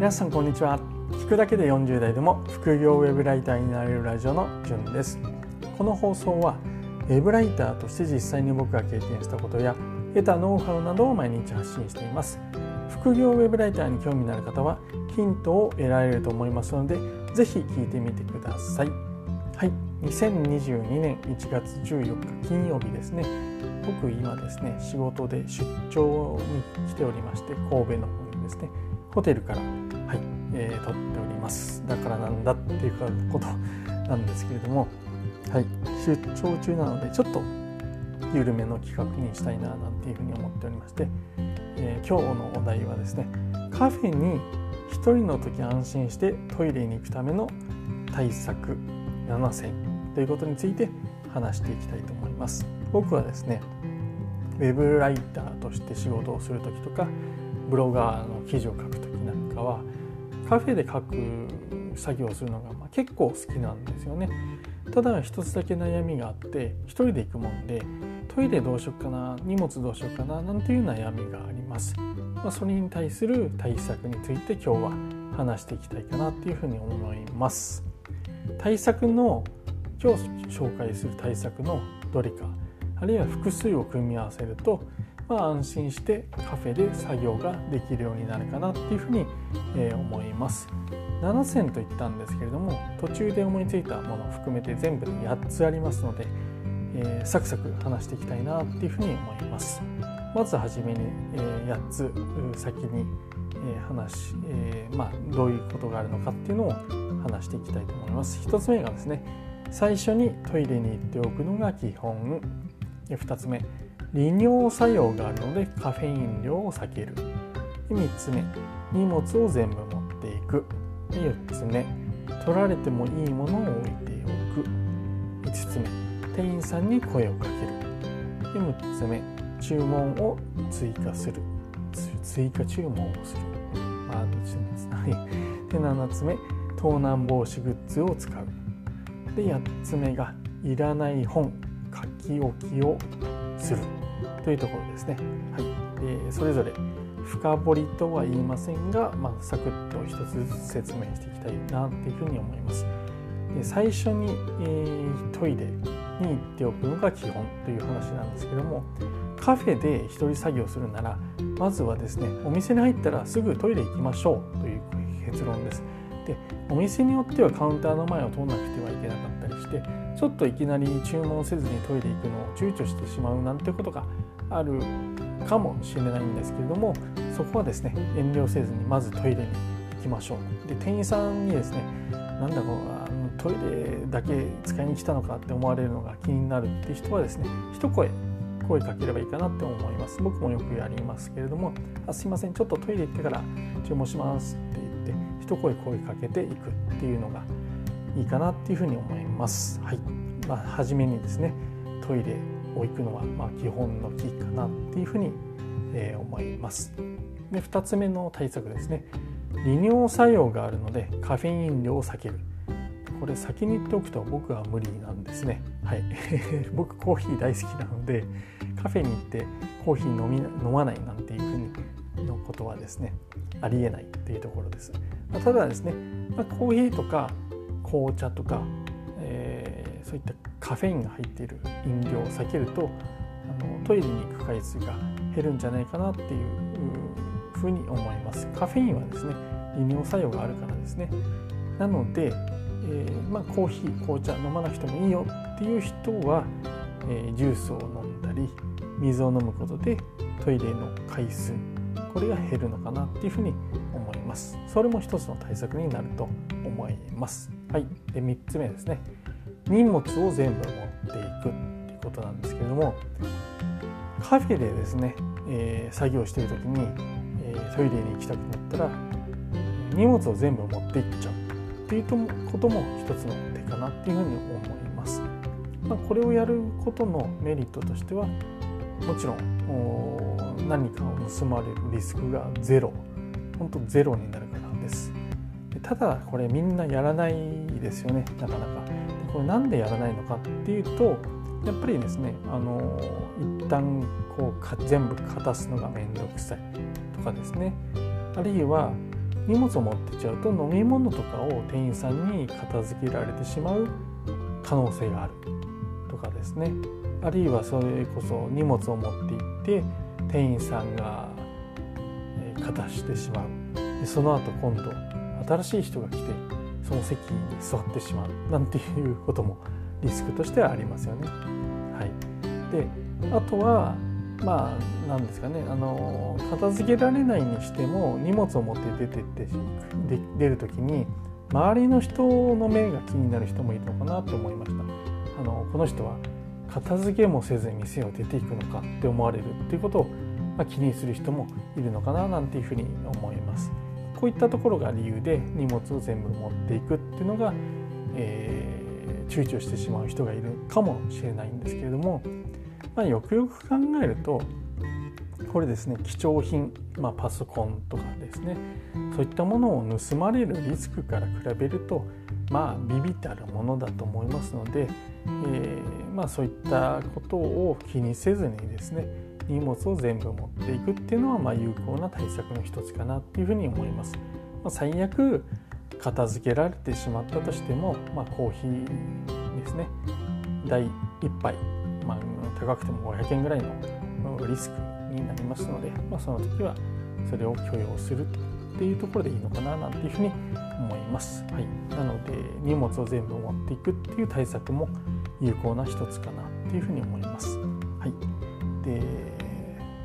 皆さんこんにちは。聞くだけで40代でも副業ウェブライターになれるラジオのじゅんです。この放送はウェブライターとして実際に僕が経験したことや得たノウハウなどを毎日発信しています。副業ウェブライターに興味のある方はヒントを得られると思いますのでぜひ聞いてみてください。はい。2022年1月14日金曜日ですね。僕今ですね仕事で出張に来ておりまして神戸の方にですね。ホテルから、はいえー、撮っております。だからなんだっていうことなんですけれども、はい、出張中なのでちょっと緩めの企画にしたいななんていうふうに思っておりまして、えー、今日のお題はですねカフェに1人の時安心してトイレに行くための対策7選ということについて話していきたいと思います。僕はですねウェブライターとして仕事をする時とかブロガーの記事を書く時なんかはカフェで書く作業をするのがま結構好きなんですよね。ただ一つだけ悩みがあって一人で行くもんでトイレどうしようかな荷物どうしようかななんていう悩みがあります、まあ、それに対する対策について今日は話していきたいかなっていうふうに思います。対策の今日紹介する対策のどれかあるいは複数を組み合わせると、まあ、安心してカフェで作業ができるようになるかなっていうふうに、え思います。7選と言ったんですけれども途中で思いついたものを含めて全部で8つありますので、えー、サクサク話していきたいなっていうふうに思います。まずはじめに、えー、8つ先に、えー、話、えー、まあ、どういうことがあるのかっていうのを話していきたいと思います。1つ目がですね最初にトイレに行っておくのが基本。2つ目利尿作用があるのでカフェイン量を避ける。3つ目荷物を全部持っていく。4つ目取られてもいいものを置いておく。5つ目店員さんに声をかける。6つ目注文を追加する。追加注文をする。あでですで7つ目。盗難防止グッズを使う。で8つ目がいらない本書き置きをする。というところですね。はいえー、それぞれ深掘りとは言いませんが、まあ、サクッと一つずつ説明していきたいなっていうふうに思います。で最初に、えー、トイレに行っておくのが基本という話なんですけどもカフェで一人作業するならまずはですねお店に入ったらすぐトイレ行きましょうという結論です。でお店によってはカウンターの前を通らなくてはいけなかったりしてちょっといきなり注文せずにトイレ行くのを躊躇してしまうなんてことがあるかもしれないんですけれどもそこはですね遠慮せずにまずトイレに行きましょう。で店員さんにですねなんだこうあのトイレだけ使いに来たのかって思われるのが気になるって人はですね一声声かければいいかなって思います。僕もよくやりますけれどもあすいませんちょっとトイレ行ってから注文しますって言って一声声かけていくっていうのがいいかなっていうふうに思います。はい。まあ、初めにですねトイレを行くのはまあ基本のキーかなっていうふうに、えー、思います。で2つ目の対策ですね。利尿作用があるのでカフェイン量を避ける。これ先に言っておくと僕は無理なんですね。はい。僕コーヒー大好きなのでカフェに行ってコーヒー飲み飲まないなんていうふうにのことはですねありえないっていうところです、まあ、ただですね、まあ、コーヒーとか紅茶とか、そういったカフェインが入っている飲料を避けるとあのトイレに行く回数が減るんじゃないかなっていうふうに思います。カフェインはですね利尿作用があるからですね。なので、えー、まあ、コーヒー紅茶飲まなくてもいいよっていう人は、えー、ジュースを飲んだり水を飲むことでトイレの回数これが減るのかなっていうふうに思います。それも一つの対策になると思います。はい。で3つ目ですね。荷物を全部持っていくっていうことなんですけれどもカフェでですね、えー、作業してる時に、えー、トイレに行きたくなったら荷物を全部持っていっちゃうっていうことも一つの手かなっていうふうに思います、まあ、これをやることのメリットとしてはもちろん何かを盗まれるリスクがゼロ。本当ゼロになるからです。ただこれみんなやらないですよね。なかなか。これなんでやらないのかっていうとやっぱりですねあの一旦こうか全部片すのが面倒くさいとかですね。あるいは荷物を持ってっちゃうと飲み物とかを店員さんに片付けられてしまう可能性があるとかですね。あるいはそれこそ荷物を持っていって店員さんが片してしまう。その後今度新しい人が来てその席に座ってしまうなんていうこともリスクとしてはありますよね。はい、であとはまあ何ですかねあの片付けられないにしても荷物を持って出てって出る時に周りの人の目が気になる人もいるのかなと思いました。あのこの人は片付けもせずに店を出ていくのかって思われるっていうことを、まあ、気にする人もいるのかななんていうふうに思います。こういったところが理由で荷物を全部持っていくっていうのが、えー、躊躇してしまう人がいるかもしれないんですけれども、まあ、よくよく考えるとこれですね貴重品、まあ、パソコンとかですねそういったものを盗まれるリスクから比べるとまあビビたるものだと思いますので、えー、まあ、そういったことを気にせずにですね荷物を全部持っていくっていうのはま有効な対策の一つかなっていうふうに思います。ま、最悪片付けられてしまったとしても、まあ、コーヒーですね第1杯、まあ、高くても500円ぐらいのリスクになりますので、まあ、その時はそれを許容するっていうところでいいのかななんていうふうに思います。はい、なので荷物を全部持っていくっていう対策も有効な一つかなっていうふうに思います。はい、で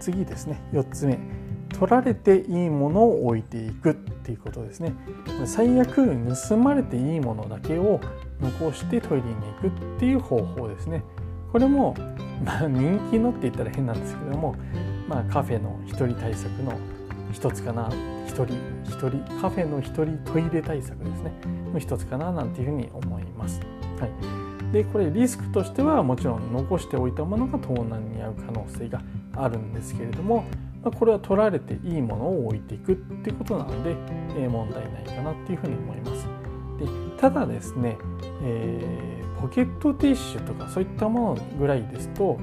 次ですね4つ目。取られていいものを置いていくっていうことですね。最悪盗まれていいものだけを残してトイレに行くっていう方法ですね。これも、まあ、人気のって言ったら変なんですけども、まあ、カフェの一人対策の一つかな。一人一人カフェの一人トイレ対策ですね。の一つかななんていうふうに思います。はい、でこれリスクとしてはもちろん残しておいたものが盗難に遭う可能性があるんですけれども、まあ、これは取られていいものを置いていくってことなので、えー、問題ないかなっていうふうに思います。でただですね、えー、ポケットティッシュとかそういったものぐらいですと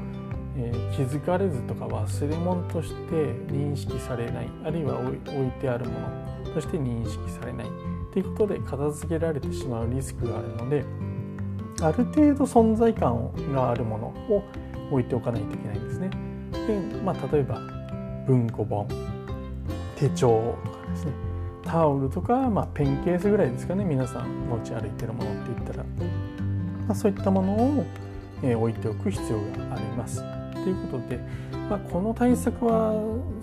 えー、気づかれずとか忘れ物として認識されないあるいは置いてあるものとして認識されないということで片付けられてしまうリスクがあるのである程度存在感があるものを置いておかないといけないんですね。でまあ、例えば文庫本手帳とかですね。タオルとか、まあ、ペンケースぐらいですかね。皆さん持ち歩いてるものって言ったら、まあ、そういったものを、えー、置いておく必要があります。ということで、まあ、この対策は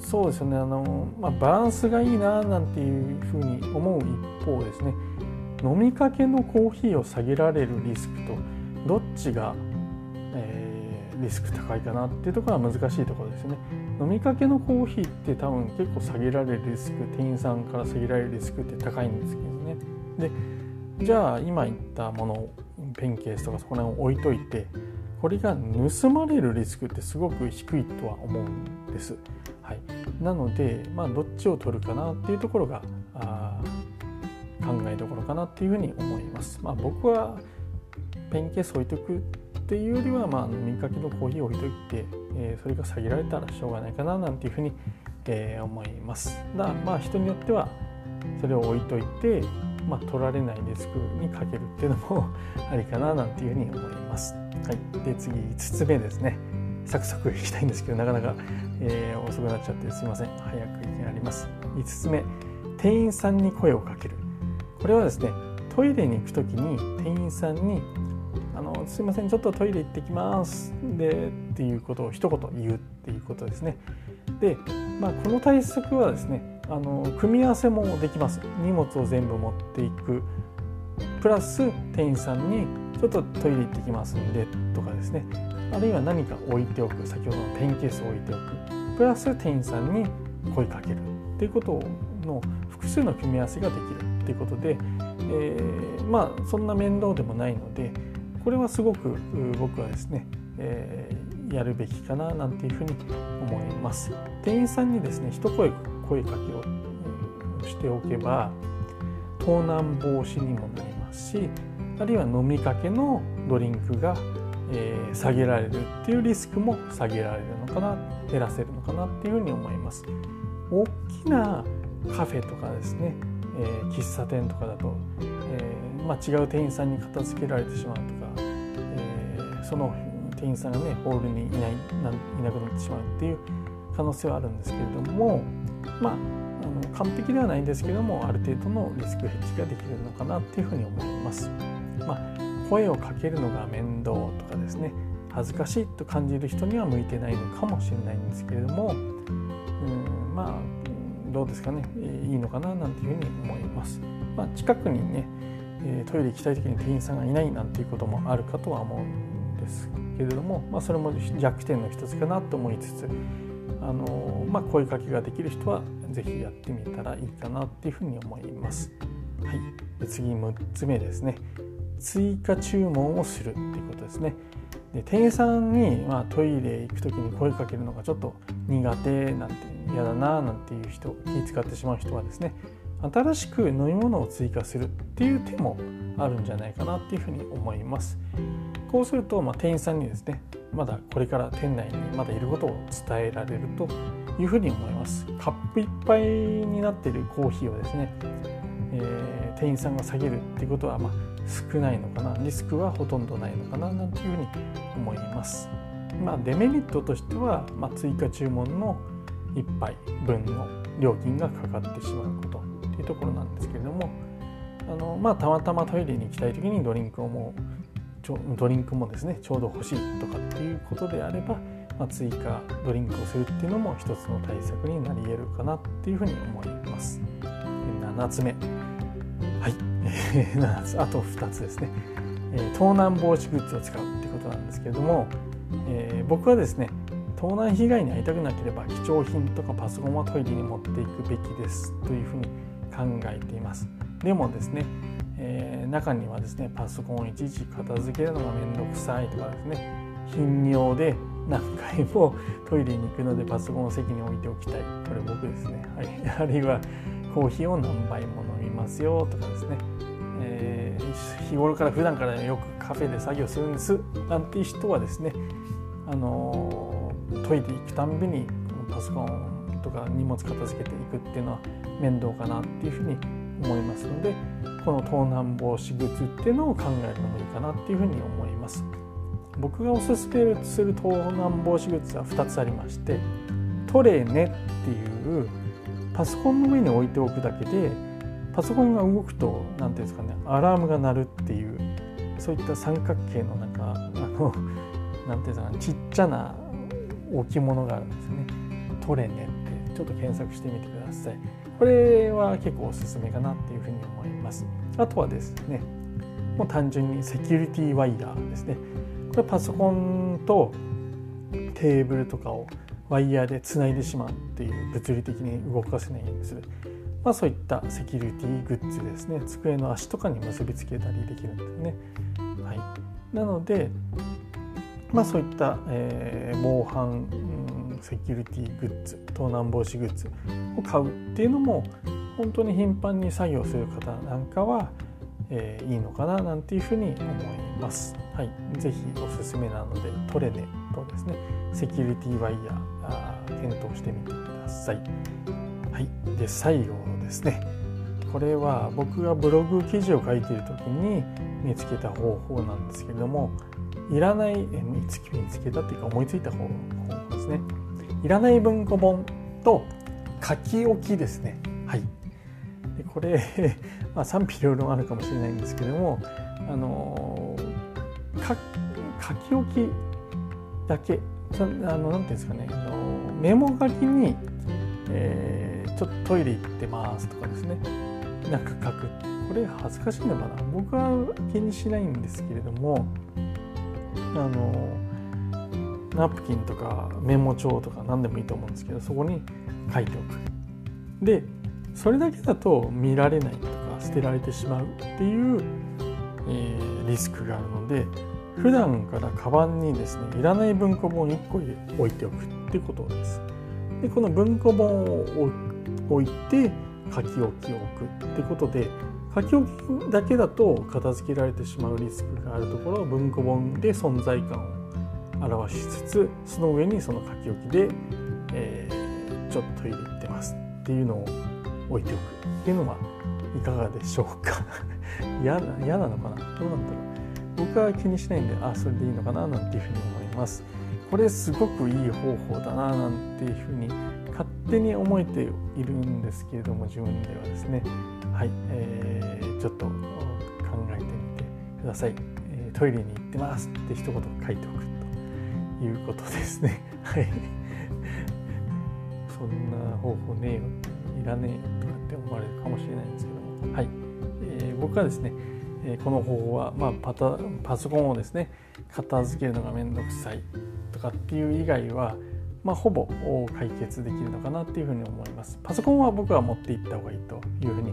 そうですよね。あの、まあ、バランスがいいななんていうふうに思う一方ですね。飲みかけのコーヒーを下げられるリスクとどっちが、リスク高いかなっていうところは難しいところですね。飲みかけのコーヒーって多分結構下げられるリスク店員さんから下げられるリスクって高いんですけどね。でじゃあ今言ったものペンケースとかそこら辺を置いといてこれが盗まれるリスクってすごく低いとは思うんです。はい、なので、まあ、どっちを取るかなっていうところが考えどころかなっていうふうに思います。まあ、僕はペンケース置いとくっていうよりは、まあ、飲みかけのコーヒー置いといて、えー、それが下げられたらしょうがないかななんていうふうに、えー、思います。だまあ人によってはそれを置いといて、まあ、取られないリスクにかけるっていうのも ありかななんていうふうに思います。はい、で次5つ目ですね。サクサクいきたいんですけどなかなか、えー、遅くなっちゃってすいません。早くいきなります。5つ目店員さんに声をかける。これはですねトイレに行く時に店員さんにあのすいませんちょっとトイレ行ってきます。でっていうことを一言言うっていうことですね。で、まあ、この対策はですねあの組み合わせもできます。荷物を全部持っていく。プラス店員さんにちょっとトイレ行ってきますんでとかですね。あるいは何か置いておく。先ほどのペンケースを置いておく。プラス店員さんに声かける。っていうことの複数の組み合わせができるっていうことで、えー、まあそんな面倒でもないのでこれはすごく僕はですね、えー、やるべきかななんていうふうに思います店員さんにですね一声声かけをしておけば盗難防止にもなりますしあるいは飲みかけのドリンクが、えー、下げられるっていうリスクも下げられるのかな減らせるのかなっていうふうに思います。大きなカフェとかですねえー、喫茶店とかだと、えーまあ、違う店員さんに片付けられてしまうと、その店員さんがねホールにいないないなくなってしまうっていう可能性はあるんですけれどもまああの完璧ではないんですけどもある程度のリスクヘッジができるのかなっていうふうに思います。まあ、声をかけるのが面倒とかですね恥ずかしいと感じる人には向いてないのかもしれないんですけれどもうんまあどうですかねいいのかななんていうふうに思います。まあ、近くにねトイレ行きたい時に店員さんがいないなんていうこともあるかとは思うんですけれども、まあ、それも弱点の一つかなと思いつつあの、まあ、声かけができる人は是非やってみたらいいかなっていうふうに思います。はい、で次6つ目ですね追加注文をするっていうことですね。で店員さんに、まあ、トイレ行く時に声かけるのがちょっと苦手なんて嫌だななんていう人気使ってしまう人はですね新しく飲み物を追加するっていう手もあるんじゃないかなっていうふうに思います。こうすると、まあ、店員さんにですねまだこれから店内にまだいることを伝えられるというふうに思います。カップ1杯になっているコーヒーをですね、えー、店員さんが下げるっていうことは、まあ、少ないのかなリスクはほとんどないのかななんていうふうに思います。まあ、デメリットとしては、まあ、追加注文の1杯分の料金がかかってしまうことっていうところなんですけれどもあの、まあ、たまたまトイレに行きたい時にドリンクをもうドリンクもですねちょうど欲しいとかっていうことであれば、まあ、追加ドリンクをするっていうのも一つの対策になり得るかなっていうふうに思います。7つ目。はい、え7つ。あと2つですね、え、盗難防止グッズを使うってことなんですけれども、えー、僕はですね盗難被害に遭いたくなければ貴重品とかパソコンはトイレに持っていくべきですというふうに考えています。でもですね、えー、中にはですねパソコンをいちいち片付けるのが面倒くさいとかですね頻尿で何回もトイレに行くのでパソコンを席に置いておきたい。これ僕ですね、はい、あるいはコーヒーを何杯も飲みますよとかですね、えー、日頃から普段からよくカフェで作業するんです。なんていう人はですねあのトイレ行くたんびにパソコンとか荷物片付けていくっていうのは面倒かなっていうふうに思いますのでこの盗難防止グッズっていうのを考えるのもいいかなっていうふうに思います僕がおすすめする盗難防止グッズは2つありましてトレネっていうパソコンの上に置いておくだけでパソコンが動くと何ていうんですかねアラームが鳴るっていうそういった三角形のなんかあの何ていうんですかねちっちゃな置物があるんですよね。トレネってちょっと検索してみてください。これは結構おすすめかなっていうふうに思います。あとはですねもう単純にセキュリティワイヤーですね。これパソコンとテーブルとかをワイヤーでつないでしまうっていう物理的に動かせないようにする、まあ、そういったセキュリティグッズですね机の足とかに結びつけたりできるんですね。はい、なので、まあ、そういった、えー、防犯、セキュリティグッズ盗難防止グッズを買うっていうのも本当に頻繁に作業する方なんかは、えー、いいのかななんていうふうに思います。はい、ぜひおすすめなのでトレネとですねセキュリティワイヤー検討してみてください。はい、で最後ですねこれは僕がブログ記事を書いている時に見つけた方法なんですけれどもいらない見つけ見つけたっていうか思いついた方法ですねいらない文庫本と書き置きですね。はい。でこれ、まあ、賛否両論あるかもしれないんですけどもあの書き置きだけあのなんていうんですかねあのメモ書きに、えー、ちょっとトイレ行ってますとかですね。なんか書く。これ恥ずかしいのかな。僕は気にしないんですけれどもあのナプキンとかメモ帳とか何でもいいと思うんですけどそこに書いておくでそれだけだと見られないとか捨てられてしまうっていう、えー、リスクがあるので普段からカバンにですねいらない文庫本1個置いておくってことです。でこの文庫本を置いて書き置きを置くってことで書き置きだけだと片付けられてしまうリスクがあるところを文庫本で存在感を表しつつその上にその書き置きで、えー、ちょっと入れてますっていうのを置いておくっていうのはいかがでしょうか？嫌嫌なのかな？どうなんだろう？僕は気にしないんであそれでいいのかな？なんていうふうに思います。これすごくいい方法だななんていうふうに勝手に思えているんですけれども自分ではですね。はい、えー、ちょっと考えてみてください、えー、トイレに行ってますって一言書いておく。いうことですね。はい。そんな方法ねえよいらねえよとかって思われるかもしれないんですけども。はい、えー、僕はですねこの方法は、まあ、パタパソコンをですね片付けるのがめんどくさいとかっていう以外は、まあ、ほぼ解決できるのかなっていうふうに思います。パソコンは僕は持っていった方がいいというふうに、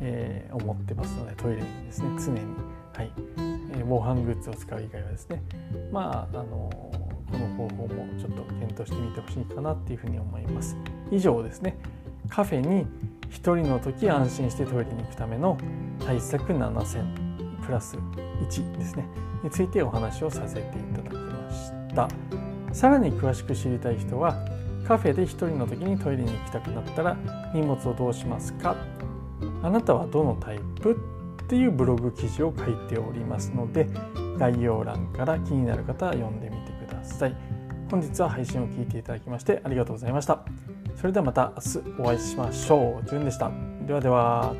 えー、思ってますのでトイレにですね常に、はい。えー、防犯グッズを使う以外はですね。まああのこの方法もちょっと検討してみてほしいかなっていうふうに思います。以上ですね。カフェに1人の時安心してトイレに行くための対策7選プラス1ですね。についてお話をさせていただきました。さらに詳しく知りたい人はカフェで1人の時にトイレに行きたくなったら荷物をどうしますか？あなたはどのタイプ？っていうブログ記事を書いておりますので概要欄から気になる方は読んでみてください本日は配信を聞いていただきましてありがとうございましたそれではまた明日お会いしましょう。じゅんでした。ではでは。